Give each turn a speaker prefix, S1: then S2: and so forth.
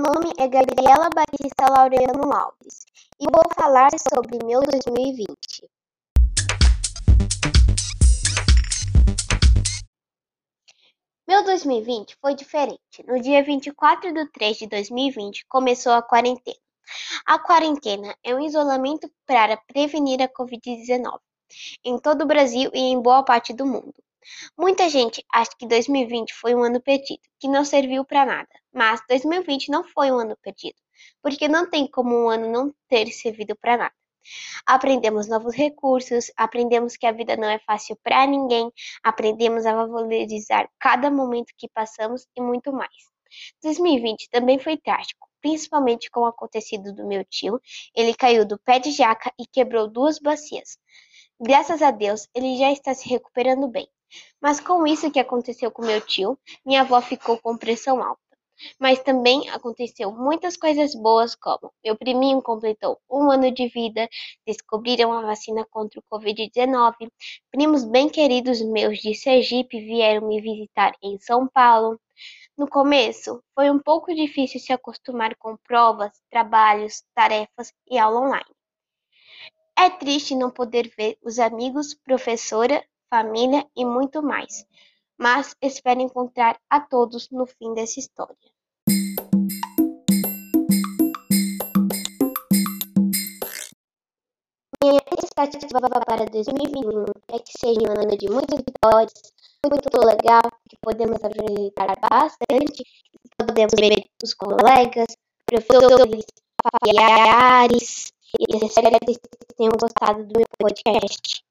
S1: nome é Gabriela Batista Laureano Alves e vou falar sobre meu 2020. Meu 2020 foi diferente. No dia 24 de 3 de 2020 começou a quarentena. A quarentena é um isolamento para prevenir a Covid-19 em todo o Brasil e em boa parte do mundo. Muita gente acha que 2020 foi um ano perdido, que não serviu para nada. Mas 2020 não foi um ano perdido, porque não tem como um ano não ter servido para nada. Aprendemos novos recursos, aprendemos que a vida não é fácil para ninguém, aprendemos a valorizar cada momento que passamos e muito mais. 2020 também foi trágico, principalmente com o acontecido do meu tio. Ele caiu do pé de jaca e quebrou duas bacias. Graças a Deus, ele já está se recuperando bem. Mas com isso que aconteceu com meu tio, minha avó ficou com pressão alta. Mas também aconteceu muitas coisas boas, como meu priminho completou um ano de vida, descobriram a vacina contra o Covid-19, primos bem queridos meus de Sergipe vieram me visitar em São Paulo. No começo, foi um pouco difícil se acostumar com provas, trabalhos, tarefas e aula online. É triste não poder ver os amigos, professora, família e muito mais, mas espero encontrar a todos no fim dessa história. Minha expectativa para 2021 é que seja um ano de muitas vitórias, muito legal, que podemos aproveitar bastante, podemos ver os colegas, professores, familiares, e espero que vocês tenham gostado do meu podcast.